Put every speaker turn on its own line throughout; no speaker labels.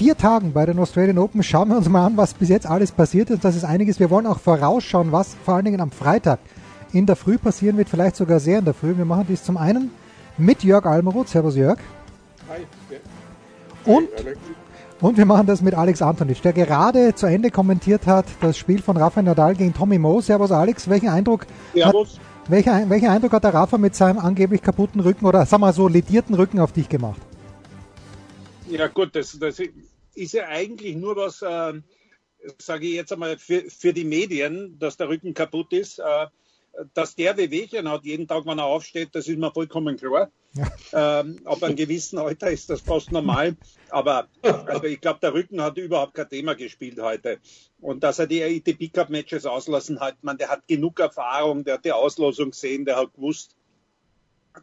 vier Tagen bei den Australian Open schauen wir uns mal an, was bis jetzt alles passiert ist. Das ist einiges. Wir wollen auch vorausschauen, was vor allen Dingen am Freitag in der Früh passieren wird, vielleicht sogar sehr in der Früh. Wir machen dies zum einen mit Jörg Almeroth. Servus Jörg.
Hi.
Und, und wir machen das mit Alex Antonitsch, der gerade zu Ende kommentiert hat das Spiel von Rafael Nadal gegen Tommy Mo. Servus Alex, welchen Eindruck
Servus.
hat welcher, welchen Eindruck hat der Rafa mit seinem angeblich kaputten Rücken oder sag mal so ledierten Rücken auf dich gemacht?
Ja gut, das, das ist ja eigentlich nur was, äh, sage ich jetzt einmal, für, für die Medien, dass der Rücken kaputt ist. Äh, dass der Wehwehchen hat jeden Tag, wenn er aufsteht, das ist mir vollkommen klar. Ja. Ähm, ab einem gewissen Alter ist das fast normal. Aber also ich glaube, der Rücken hat überhaupt kein Thema gespielt heute. Und dass er die ATP Cup Matches auslassen hat, man, der hat genug Erfahrung, der hat die Auslosung gesehen, der hat gewusst,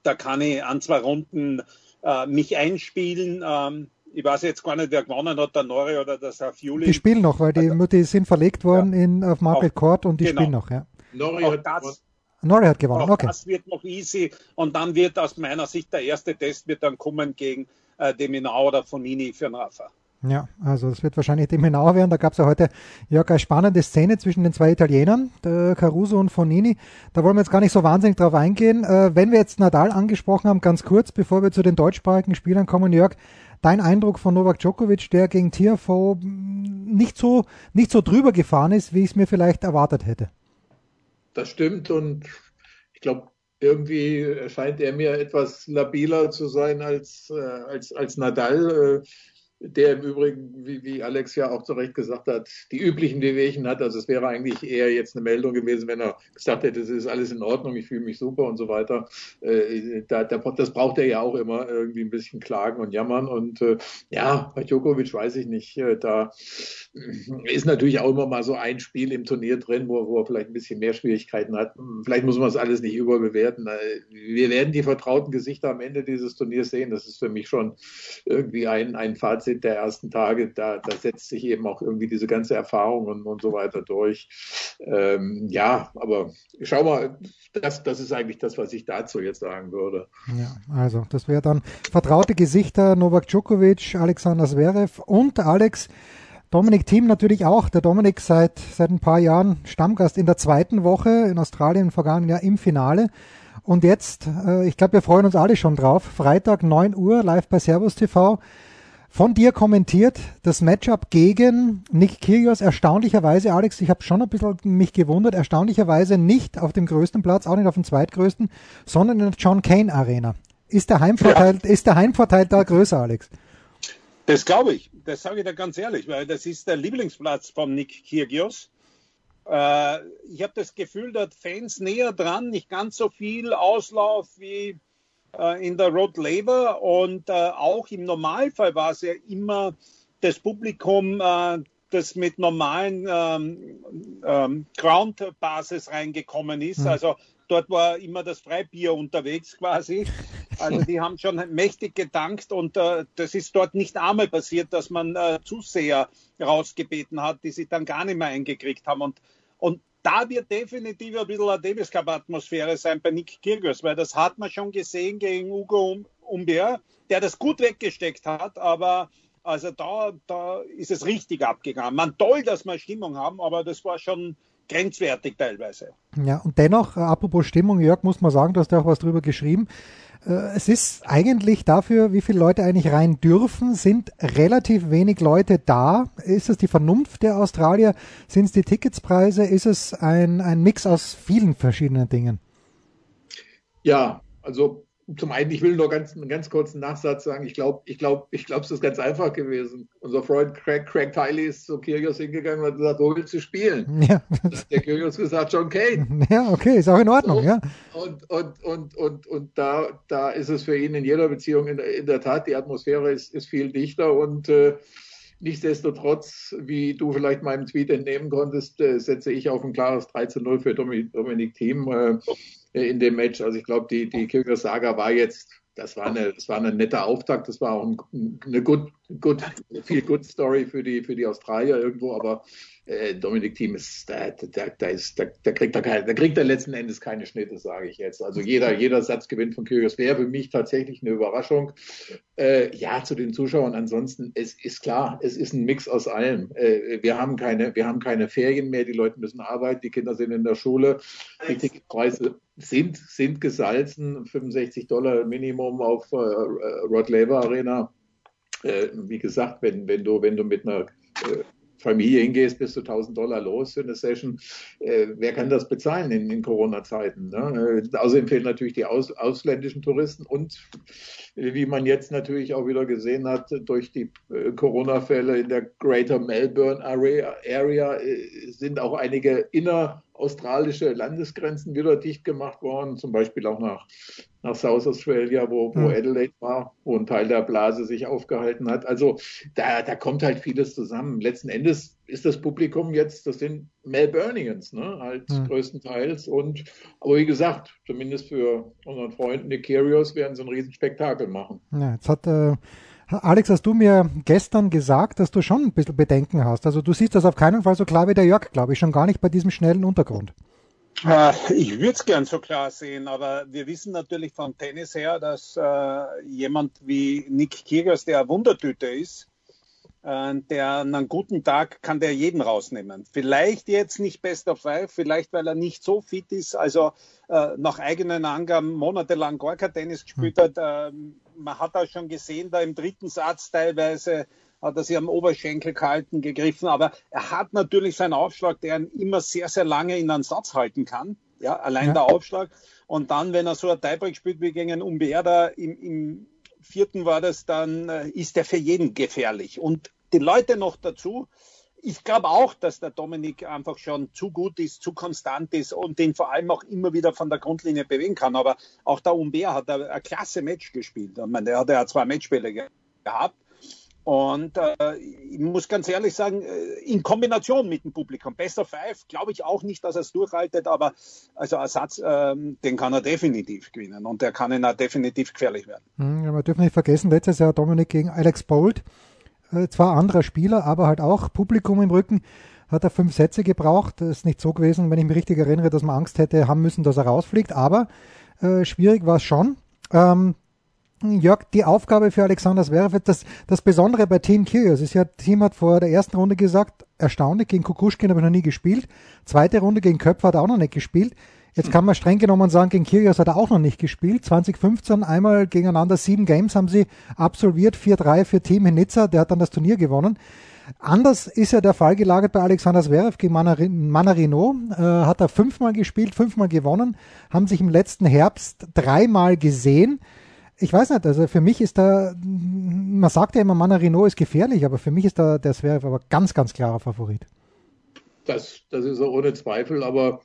da kann ich an zwei Runden äh, mich einspielen. Ähm, ich weiß jetzt gar nicht, wer gewonnen hat, der Nori oder der Safiuli.
Die spielen noch, weil die, die sind verlegt worden ja. in, auf Market Court und die
genau.
spielen noch, ja.
Nori hat, das,
Nori hat gewonnen, okay.
Das wird noch easy und dann wird aus meiner Sicht der erste Test wird dann kommen gegen äh, Deminau oder Fonini für den Rafa.
Ja, also es wird wahrscheinlich dem genauer werden. Da gab es ja heute ja eine spannende Szene zwischen den zwei Italienern, Caruso und Fonini. Da wollen wir jetzt gar nicht so wahnsinnig drauf eingehen. Äh, wenn wir jetzt Nadal angesprochen haben, ganz kurz, bevor wir zu den deutschsprachigen Spielern kommen, Jörg, dein Eindruck von Novak Djokovic, der gegen Tiafoe nicht so, nicht so drüber gefahren ist, wie ich es mir vielleicht erwartet hätte.
Das stimmt und ich glaube, irgendwie scheint er mir etwas labiler zu sein als, äh, als, als Nadal. Äh, der im Übrigen, wie, wie Alex ja auch zu Recht gesagt hat, die üblichen Wehwehchen hat. Also es wäre eigentlich eher jetzt eine Meldung gewesen, wenn er gesagt hätte, es ist alles in Ordnung, ich fühle mich super und so weiter. Äh, da, da, das braucht er ja auch immer, irgendwie ein bisschen klagen und jammern. Und äh, ja, bei Djokovic weiß ich nicht, äh, da ist natürlich auch immer mal so ein Spiel im Turnier drin, wo, wo er vielleicht ein bisschen mehr Schwierigkeiten hat. Vielleicht muss man es alles nicht überbewerten. Äh, wir werden die vertrauten Gesichter am Ende dieses Turniers sehen. Das ist für mich schon irgendwie ein, ein Fazit Fazit der ersten Tage, da, da setzt sich eben auch irgendwie diese ganze Erfahrung und, und so weiter durch. Ähm, ja, aber schau mal, das, das ist eigentlich das, was ich dazu jetzt sagen würde.
Ja, also das wäre dann vertraute Gesichter Novak Djokovic, Alexander Zverev und Alex. Dominik Thiem natürlich auch. Der Dominik seit, seit ein paar Jahren Stammgast in der zweiten Woche in Australien im vergangenen Jahr im Finale. Und jetzt, äh, ich glaube, wir freuen uns alle schon drauf. Freitag 9 Uhr live bei Servus TV von dir kommentiert das Matchup gegen Nick Kyrgios. Erstaunlicherweise, Alex, ich habe schon ein bisschen mich gewundert, erstaunlicherweise nicht auf dem größten Platz, auch nicht auf dem zweitgrößten, sondern in der John Kane Arena. Ist der Heimvorteil, ja. ist der Heimvorteil da größer, Alex?
Das glaube ich. Das sage ich da ganz ehrlich, weil das ist der Lieblingsplatz von Nick Kyrgios. Äh, ich habe das Gefühl, dass Fans näher dran, nicht ganz so viel Auslauf wie in der Road Labour und äh, auch im Normalfall war es ja immer das Publikum, äh, das mit normalen ähm, ähm, Ground-Basis reingekommen ist. Mhm. Also dort war immer das Freibier unterwegs quasi. Also die haben schon mächtig gedankt und äh, das ist dort nicht einmal passiert, dass man äh, Zuseher rausgebeten hat, die sich dann gar nicht mehr eingekriegt haben. Und, und da wird definitiv ein bisschen eine Davis Cup Atmosphäre sein bei Nick Kyrgios, weil das hat man schon gesehen gegen Ugo Umber, der das gut weggesteckt hat, aber also da, da ist es richtig abgegangen. Man toll, dass wir Stimmung haben, aber das war schon grenzwertig teilweise.
Ja, und dennoch, äh, apropos Stimmung, Jörg, muss man sagen, du hast ja auch was drüber geschrieben. Äh, es ist eigentlich dafür, wie viele Leute eigentlich rein dürfen, sind relativ wenig Leute da. Ist es die Vernunft der Australier? Sind es die Ticketspreise? Ist es ein, ein Mix aus vielen verschiedenen Dingen?
Ja, also zum einen, ich will nur ganz, einen ganz kurzen Nachsatz sagen. Ich glaube, ich glaube, ich glaube, es ist ganz einfach gewesen. Unser Freund Craig, Craig Tiley ist zu Kyrgios hingegangen und hat gesagt, wo willst du spielen?
Ja.
Der Kyrgios gesagt, John Kane.
Ja, okay, ist auch in Ordnung,
So.
ja.
Und, und, und, und, und da, da ist es für ihn in jeder Beziehung in, in der Tat, die Atmosphäre ist, ist viel dichter und äh, nichtsdestotrotz, wie du vielleicht meinem Tweet entnehmen konntest, äh, setze ich auf ein klares 3 zu 0 für Dominik, Thiem äh, in dem Match. Also ich glaube, die, die Kyrgios Saga war jetzt, das war eine, das war eine nette Auftakt, das war auch ein, eine good, good, viel good Story für die, für die Australier irgendwo, aber äh, Dominik Thiem ist, da, da, da ist, da, da kriegt er keine, da kriegt er letzten Endes keine Schnitte, sage ich jetzt. Also jeder, jeder Satzgewinn von Kyrgios wäre für mich tatsächlich eine Überraschung. Äh, ja, zu den Zuschauern. Ansonsten, es ist klar, es ist ein Mix aus allem. Äh, wir haben keine, wir haben keine Ferien mehr. Die Leute müssen arbeiten. Die Kinder sind in der Schule. Die Ticketpreise sind, sind gesalzen. 65 Dollar Minimum auf äh, Rod Laver Arena. Äh, wie gesagt, wenn, wenn du, wenn du mit einer äh, Familie hingehst, bist du 1000 Dollar los für eine Session. Äh, wer kann das bezahlen in, in Corona-Zeiten? Ne? Äh, außerdem fehlen natürlich die aus, ausländischen Touristen und äh, wie man jetzt natürlich auch wieder gesehen hat, durch die äh, Corona-Fälle in der Greater Melbourne Area, Area äh, sind auch einige inneraustralische Landesgrenzen wieder dicht gemacht worden, zum Beispiel auch nach, nach South Australia, wo, wo. Adelaide war, wo ein Teil der Blase sich aufgehalten hat. Also da, da kommt halt vieles zusammen. Letzten Endes ist das Publikum jetzt, das sind Melburnians, ne, halt
Mhm.
größtenteils. Und aber wie gesagt, zumindest für unseren Freund Nick Kyrgios werden sie ein Riesenspektakel machen.
Ja, jetzt hat äh, Alex, hast du mir gestern gesagt, dass du schon ein bisschen Bedenken hast. Also du siehst das auf keinen Fall so klar wie der Jörg, glaube ich, schon gar nicht bei diesem schnellen Untergrund.
Ich würde es gern so klar sehen, aber wir wissen natürlich vom Tennis her, dass äh, jemand wie Nick Kyrgios, der eine Wundertüte ist, der an einem guten Tag kann der jeden rausnehmen. Vielleicht jetzt nicht Best of Five, vielleicht weil er nicht so fit ist, also äh, nach eigenen Angaben monatelang gar kein Tennis gespielt hat. Ähm, man hat auch schon gesehen, da im dritten Satz teilweise hat er sich am Oberschenkel gehalten, gegriffen, aber er hat natürlich seinen Aufschlag, der ihn immer sehr, sehr lange in einen Satz halten kann. Ja, allein
Ja.
der Aufschlag. Und dann, wenn er so ein Tiebreak spielt wie gegen Umberda im, im vierten war das, dann äh, ist er für jeden gefährlich. Und die Leute noch dazu, ich glaube auch, dass der Dominik einfach schon zu gut ist, zu konstant ist und den vor allem auch immer wieder von der Grundlinie bewegen kann. Aber auch der Umber hat ein, ein klasse Match gespielt. Ich meine, der hat ja zwei Matchspiele ge gehabt. Und äh, ich muss ganz ehrlich sagen, äh, in Kombination mit dem Publikum, Best of Five, glaube ich auch nicht, dass er es durchhaltet, aber also Ersatz, ähm, den kann er definitiv gewinnen und der kann ihn auch definitiv gefährlich werden.
Hm, ja, wir dürfen nicht vergessen, letztes Jahr Dominik gegen Alex Bolt, äh, zwar anderer Spieler, aber halt auch Publikum im Rücken, hat er fünf Sätze gebraucht. Ist nicht so gewesen, wenn ich mich richtig erinnere, dass man Angst hätte haben müssen, dass er rausfliegt, aber äh, schwierig war es schon. Ähm, Jörg, die Aufgabe für Alexander Zverev, das, das Besondere bei Team Kyrgios ist ja, Team hat vor der ersten Runde gesagt, erstaunlich, gegen Kukushkin habe ich noch nie gespielt. Zweite Runde gegen Köpfer hat er auch noch nicht gespielt. Jetzt kann man streng genommen sagen, gegen Kyrgios hat er auch noch nicht gespielt. 2015 einmal gegeneinander sieben Games haben sie absolviert, 4-3 für Team Nizza, der hat dann das Turnier gewonnen. Anders ist ja der Fall gelagert bei Alexander Zverev gegen Manarino. Äh, hat er fünfmal gespielt, fünfmal gewonnen, haben sich im letzten Herbst dreimal gesehen. Ich weiß nicht, also für mich ist da, man sagt ja immer, Manarino ist gefährlich, aber für mich ist da der Zverev aber ganz, ganz klarer Favorit.
Das, das ist er ohne Zweifel, aber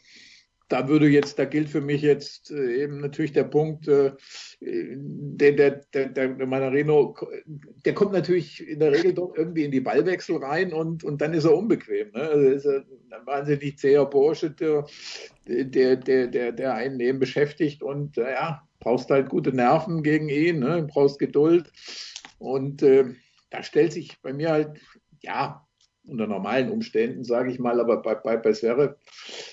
da würde jetzt, da gilt für mich jetzt äh, eben natürlich der Punkt, äh, der, der, der, der Manarino, der kommt natürlich in der Regel doch irgendwie in die Ballwechsel rein und, und dann ist er unbequem. Ne? Also ist er ein wahnsinnig zäher Bursche, der, der, der, der, der einen eben beschäftigt und äh, ja, brauchst halt gute Nerven gegen ihn, ne? brauchst Geduld und äh, da stellt sich bei mir halt, ja, unter normalen Umständen, sage ich mal, aber bei, bei, bei Zverev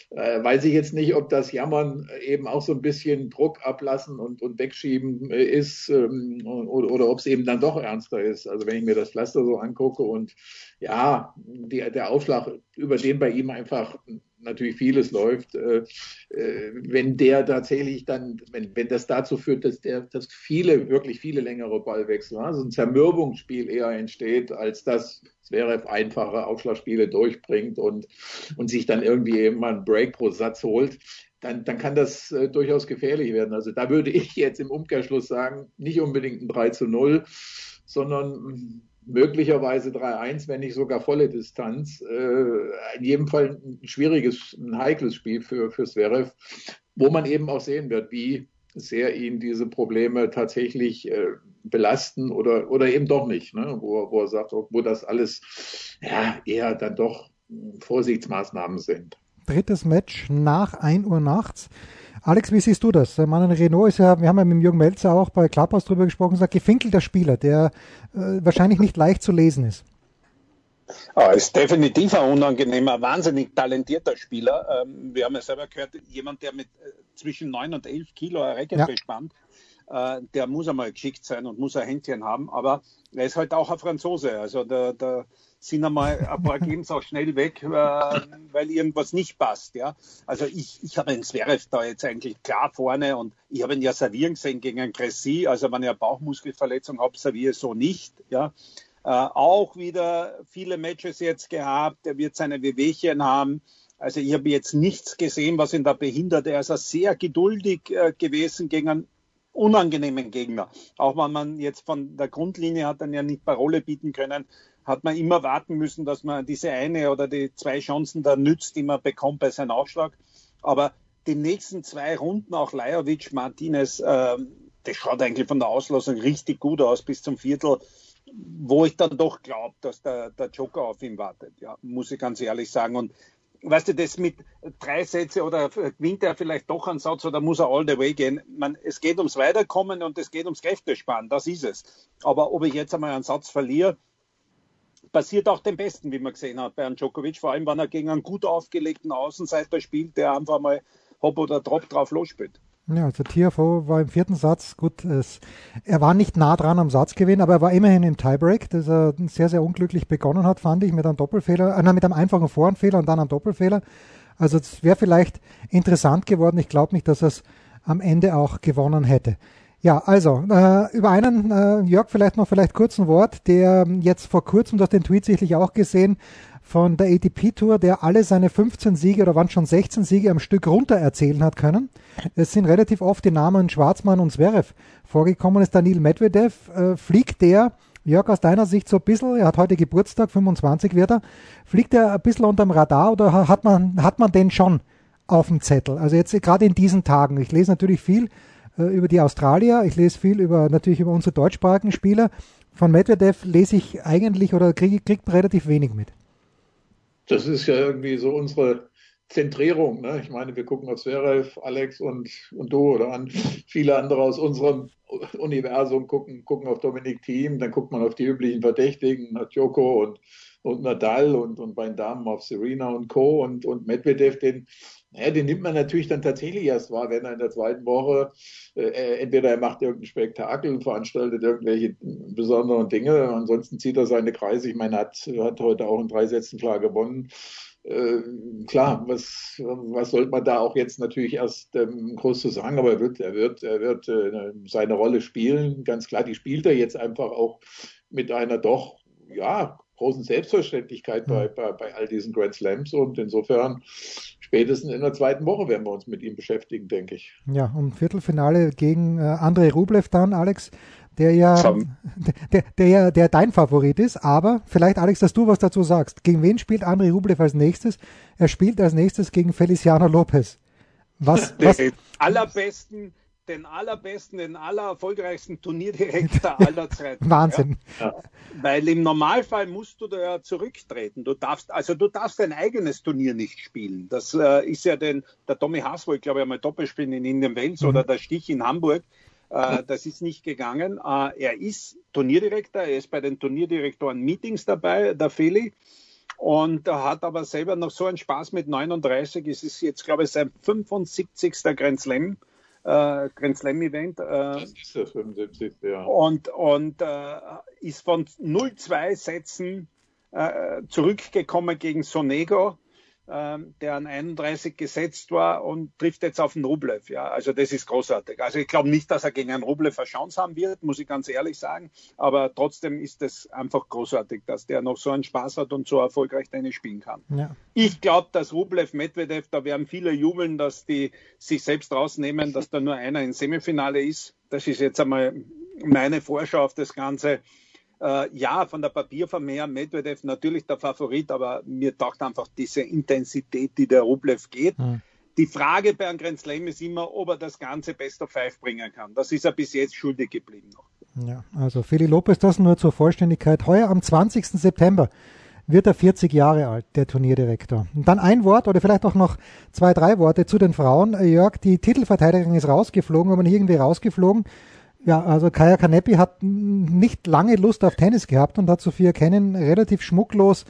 äh, weiß ich jetzt nicht, ob das Jammern eben auch so ein bisschen Druck ablassen und, und wegschieben äh, ist ähm, oder, oder ob es eben dann doch ernster ist. Also wenn ich mir das Pflaster so angucke und ja, die, der Aufschlag, über den bei ihm einfach natürlich vieles läuft, äh, äh, wenn der tatsächlich dann, wenn, wenn das dazu führt, dass der, dass viele, wirklich viele längere Ballwechsel, also ein Zermürbungsspiel eher entsteht, als dass Zverev einfache Aufschlagspiele durchbringt und, und sich dann irgendwie eben mal einen Break pro Satz holt, dann, dann kann das äh, durchaus gefährlich werden. Also da würde ich jetzt im Umkehrschluss sagen, nicht unbedingt ein 3 zu 0, sondern möglicherweise 3-1, wenn nicht sogar volle Distanz. Äh, in jedem Fall ein schwieriges, ein heikles Spiel für, für Zverev, wo man eben auch sehen wird, wie sehr ihn diese Probleme tatsächlich äh, belasten oder, oder eben doch nicht, ne? wo, wo er sagt, wo das alles ja, eher dann doch Vorsichtsmaßnahmen sind.
Drittes Match nach 1 Uhr nachts. Alex, wie siehst du das? Manuel Renault ist ja, wir haben ja mit Jürgen Melzer auch bei Klapphaus drüber gesprochen, sagt gefinkelter Spieler, der äh, wahrscheinlich nicht leicht zu lesen ist.
Er ist definitiv ein unangenehmer, wahnsinnig talentierter Spieler. Ähm, wir haben ja selber gehört, jemand, der mit äh, zwischen 9 und 11 Kilo ein ja. bespannt, äh, der muss einmal geschickt sein und muss ein Händchen haben. Aber er ist halt auch ein Franzose. Also der, der sind einmal ein paar Games auch schnell weg, äh, weil irgendwas nicht passt. Ja? Also ich, ich habe den Zverev da jetzt eigentlich klar vorne und ich habe ihn ja servieren gesehen gegen einen Cressy. Also wenn ich eine Bauchmuskelverletzung habe, serviere so nicht. Ja? Äh, auch wieder viele Matches jetzt gehabt. Er wird seine Wehwehchen haben. Also ich habe jetzt nichts gesehen, was ihn da behindert. Er ist ja sehr geduldig äh, gewesen gegen einen unangenehmen Gegner. Auch wenn man jetzt von der Grundlinie hat dann ja nicht Parole bieten können, hat man immer warten müssen, dass man diese eine oder die zwei Chancen da nützt, die man bekommt bei seinem Aufschlag. Aber die nächsten zwei Runden, auch Lajovic, Martinez, äh, das schaut eigentlich von der Auslosung richtig gut aus bis zum Viertel, wo ich dann doch glaube, dass der, der Joker auf ihn wartet. Ja, muss ich ganz ehrlich sagen. Und weißt du, das mit drei Sätze oder gewinnt er vielleicht doch einen Satz oder muss er all the way gehen? Man, es geht ums Weiterkommen und es geht ums Kräftesparen, das ist es. Aber ob ich jetzt einmal einen Satz verliere, passiert auch dem Besten, wie man gesehen hat bei Herrn Djokovic, vor allem wenn er gegen einen gut aufgelegten Außenseiter spielt, der einfach mal Hop oder Drop drauf losspielt.
Ja, also TFO war im vierten Satz, gut, es, er war nicht nah dran am Satzgewinn, aber er war immerhin im Tiebreak, dass er sehr, sehr unglücklich begonnen hat, fand ich, mit einem Doppelfehler, äh, mit einem einfachen Vorhandfehler und dann einem Doppelfehler. Also es wäre vielleicht interessant geworden. Ich glaube nicht, dass er es am Ende auch gewonnen hätte. Ja, also äh, über einen, äh, Jörg, vielleicht noch vielleicht kurz ein Wort, der jetzt vor kurzem, du hast den Tweet sicherlich auch gesehen, von der ATP Tour, der alle seine 15 Siege oder waren schon 16 Siege am Stück runter erzählen hat können. Es sind relativ oft die Namen Schwarzmann und Zverev vorgekommen. Ist Daniel Medvedev, äh, fliegt der, Jörg, aus deiner Sicht so ein bisschen, er hat heute Geburtstag, 25 wird er, fliegt er ein bisschen unterm Radar oder hat man, hat man den schon auf dem Zettel? Also jetzt gerade in diesen Tagen. Ich lese natürlich viel äh, über die Australier. Ich lese viel über natürlich über unsere deutschsprachigen Spieler. Von Medvedev lese ich eigentlich oder kriege kriegt relativ wenig mit.
Das ist ja irgendwie so unsere Zentrierung. Ne? Ich meine, wir gucken auf Zverev, Alex und, und du oder an viele andere aus unserem Universum gucken, gucken auf Dominik Thiem, dann guckt man auf die üblichen Verdächtigen, nach Joko und, und Nadal und, und bei den Damen auf Serena und Co. und, und Medvedev, den, naja, den nimmt man natürlich dann tatsächlich erst wahr, wenn er in der zweiten Woche äh, entweder er macht irgendein Spektakel, veranstaltet irgendwelche besonderen Dinge, ansonsten zieht er seine Kreise. Ich meine, er hat, hat heute auch in drei Sätzen klar gewonnen. Äh, klar, was, was sollte man da auch jetzt natürlich erst ähm, groß zu sagen, aber er wird, er wird, er wird äh, seine Rolle spielen. Ganz klar, die spielt er jetzt einfach auch mit einer doch, ja, großen Selbstverständlichkeit bei, bei, bei all diesen Grand Slams und insofern spätestens in der zweiten Woche werden wir uns mit ihm beschäftigen, denke ich.
Ja, und Viertelfinale gegen äh, Andrei Rublev dann, Alex, der ja, der, der, der dein Favorit ist, aber vielleicht, Alex, dass du was dazu sagst. Gegen wen spielt Andrei Rublev als nächstes? Er spielt als nächstes gegen Feliciano Lopez. Was, was?
Den allerbesten den allerbesten, den allererfolgreichsten Turnierdirektor aller Zeiten.
Wahnsinn.
Ja. Weil im Normalfall musst du da ja zurücktreten. Du darfst, also du darfst dein eigenes Turnier nicht spielen. Das äh, ist ja den, der Tommy Haas wollte, glaube ich, einmal Doppelspielen in Indian Wells mhm. oder der Stich in Hamburg. Äh, das ist nicht gegangen. Äh, er ist Turnierdirektor, er ist bei den Turnierdirektoren Meetings dabei, der Feli. Und er hat aber selber noch so einen Spaß mit 39. Es ist jetzt, glaube ich, sein 75. Grand Slam äh, Grand Slam Event. Äh, das ist das 75. Ja. Und, und äh, ist von 0-2 Sätzen äh, zurückgekommen gegen Sonego. Ähm, der an 31 gesetzt war und trifft jetzt auf den Rublev. Ja, also das ist großartig. Also ich glaube nicht, dass er gegen einen Rublev eine Chance haben wird, muss ich ganz ehrlich sagen. Aber trotzdem ist es einfach großartig, dass der noch so einen Spaß hat und so erfolgreich Tennis spielen kann. Ja. Ich glaube, dass Rublev, Medvedev, da werden viele jubeln, dass die sich selbst rausnehmen, dass da nur einer im Semifinale ist. Das ist jetzt einmal meine Vorschau auf das Ganze. Äh, ja, von der Papierform her Medvedev natürlich der Favorit, aber mir taucht einfach diese Intensität, die der Rublev geht. Mhm. Die Frage bei einem Grand Slam ist immer, ob er das Ganze Best of Five bringen kann. Das ist er bis jetzt schuldig geblieben noch.
Ja, also Feli Lopez, das nur zur Vollständigkeit. Heuer am 20. September wird er 40 Jahre alt, der Turnierdirektor. Und dann ein Wort oder vielleicht auch noch zwei, drei Worte zu den Frauen. Jörg, die Titelverteidigerin ist rausgeflogen, aber nicht irgendwie rausgeflogen. Ja, also Kaya Kanepi hat nicht lange Lust auf Tennis gehabt und hat Sophia Kennen relativ schmucklos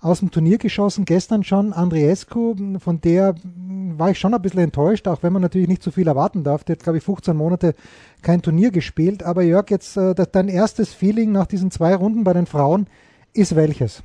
aus dem Turnier geschossen. Gestern schon Andriescu, von der war ich schon ein bisschen enttäuscht, auch wenn man natürlich nicht zu viel erwarten darf. Der hat, glaube ich, 15 Monate kein Turnier gespielt. Aber Jörg, jetzt äh, dein erstes Feeling nach diesen zwei Runden bei den Frauen ist welches?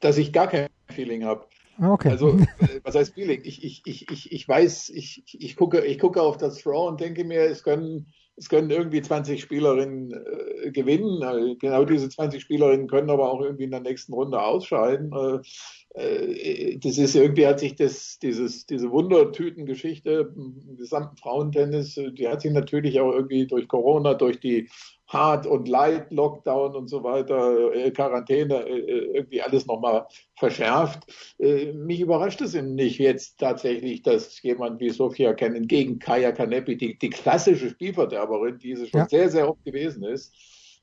Dass ich gar kein Feeling habe.
Okay.
Also, äh, was heißt Feeling? Ich, ich, ich, ich, ich weiß, ich, ich, gucke, ich gucke auf das Draw und denke mir, es können, es können irgendwie 20 Spielerinnen äh, gewinnen. Äh, genau diese 20 Spielerinnen können aber auch irgendwie in der nächsten Runde ausscheiden. Äh das ist irgendwie hat sich das, dieses, diese Wundertütengeschichte im gesamten Frauentennis, die hat sich natürlich auch irgendwie durch Corona, durch die Hard und Light, Lockdown und so weiter, äh, Quarantäne, äh, äh, irgendwie alles nochmal verschärft. Mich überrascht es nicht jetzt tatsächlich, dass jemand wie Sofia Kennen gegen Kaya Kanepi, die, die klassische Spielverderberin, die sie schon ja. sehr, sehr oft gewesen ist,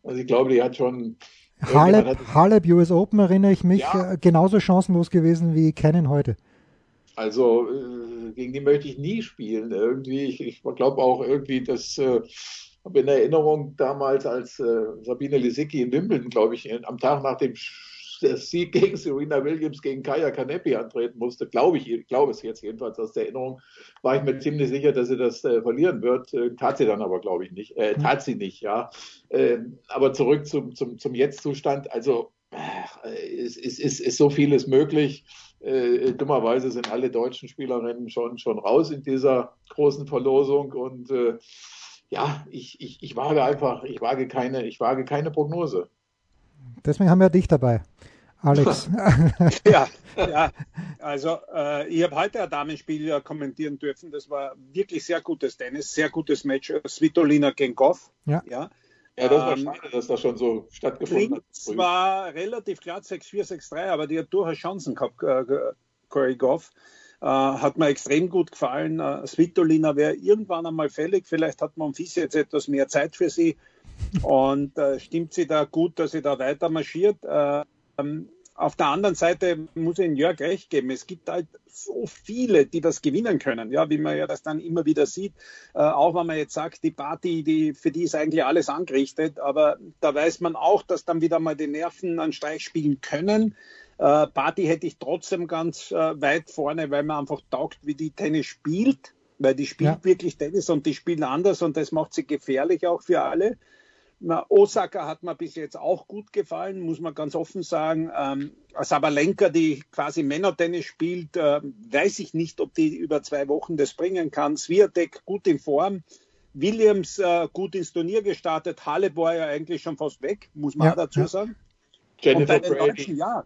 also ich glaube, die hat schon
Halep, Halep US Open erinnere ich mich, ja. genauso chancenlos gewesen wie Kennen heute.
Also gegen die möchte ich nie spielen. Irgendwie, ich, ich glaube auch irgendwie, dass habe in Erinnerung damals, als äh, Sabine Lisicki in Wimbledon, glaube ich, am Tag nach dem Sieg gegen Serena Williams gegen Kaya Kanepi antreten musste, glaube ich, ich glaube es jetzt jedenfalls aus der Erinnerung, war ich mir ziemlich sicher, dass sie das äh, verlieren wird. Äh, tat sie dann aber, glaube ich, nicht. Äh, tat sie nicht, ja. Ähm, aber zurück zum, zum, zum Jetzt-Zustand. Also es ist, ist, ist so vieles möglich. Äh, dummerweise sind alle deutschen Spielerinnen schon, schon raus in dieser großen Verlosung und äh, ja, ich, ich, ich wage einfach, ich wage keine, ich wage keine Prognose.
Deswegen haben wir dich dabei. Alex.
ja, ja, also äh, ich habe heute ein Damenspiel ja kommentieren dürfen. Das war wirklich sehr gutes Tennis, sehr gutes Match. Svitolina gegen Goff.
Ja.
ja. Ja, das war ähm, schade, dass das schon so stattgefunden hat.
Es war relativ klar 6-4, 6-3, aber die hat durchaus Chancen gehabt, äh, Corey Goff. Äh, hat mir extrem gut gefallen. Äh, Svitolina wäre irgendwann einmal fällig. Vielleicht hat man Fies jetzt etwas mehr Zeit für sie. Und äh, stimmt sie da gut, dass sie da weiter marschiert. Ähm, auf der anderen Seite muss ich Jörg recht geben. Es gibt halt so viele, die das gewinnen können, ja, wie man ja das dann immer wieder sieht. Äh, auch wenn man jetzt sagt, die Party, die, für die ist eigentlich alles angerichtet, aber da weiß man auch, dass dann wieder mal die Nerven an Streich spielen können. Äh, Party hätte ich trotzdem ganz äh, weit vorne, weil man einfach taugt, wie die Tennis spielt, weil die spielt ja. wirklich Tennis und die spielen anders und das macht sie gefährlich auch für alle. Na, Osaka hat mir bis jetzt auch gut gefallen, muss man ganz offen sagen. Ähm, Sabalenka, die quasi Männertennis spielt, äh, weiß ich nicht, ob die über zwei Wochen das bringen kann. Swiatek gut in Form. Williams äh, gut ins Turnier gestartet. Halle war ja eigentlich schon fast weg, muss man ja, dazu ja. sagen. Jennifer Und bei den Deutschen, ja,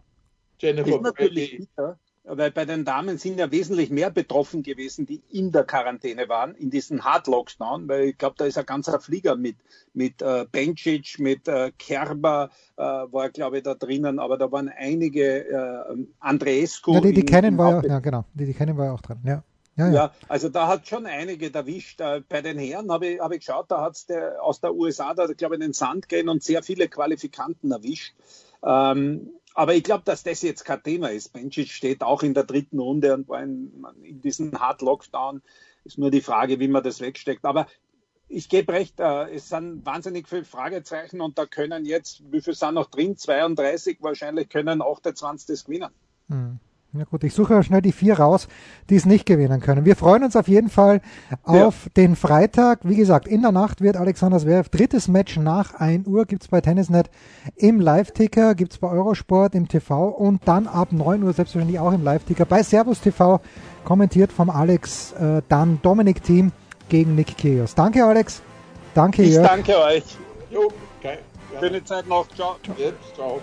Jennifer ist natürlich bitter, weil bei den Damen sind ja wesentlich mehr betroffen gewesen, die in der Quarantäne waren, in diesen Hard Lockdown, weil ich glaube, da ist ein ganzer Flieger mit, mit äh, Bencic, mit äh, Kerber, äh, war glaube ich da drinnen, aber da waren einige, äh, Andreescu.
Ja, die, die kennen war ja, ja, genau, die, die kennen war ja auch drin, ja.
Ja, ja. ja, also da hat schon einige erwischt. Äh, bei den Herren habe ich, hab ich geschaut, da hat es aus der USA, da glaube ich, in den Sand gehen und sehr viele Qualifikanten erwischt. Ähm, aber ich glaube, dass das jetzt kein Thema ist. Bencic steht auch in der dritten Runde und war in, in diesem Hard Lockdown. Ist nur die Frage, wie man das wegsteckt. Aber ich gebe recht, äh, es sind wahnsinnig viele Fragezeichen und da können jetzt, wie viele sind noch drin? 32, wahrscheinlich können 28 das gewinnen.
Hm. Na gut, ich suche schnell die vier raus, die es nicht gewinnen können. Wir freuen uns auf jeden Fall auf ja. den Freitag. Wie gesagt, in der Nacht wird Alexander Zverev drittes Match nach 1 Uhr gibt's bei Tennisnet im Live-Ticker, gibt's bei Eurosport im TV und dann ab 9 Uhr selbstverständlich auch im Live-Ticker bei Servus TV, kommentiert vom Alex, äh, dann Dominik Team gegen Nick Kyrgios. Danke Alex, danke
Ich
Jörg.
danke euch. Jo, okay. Schöne Zeit noch. Ciao.
Jetzt, ciao.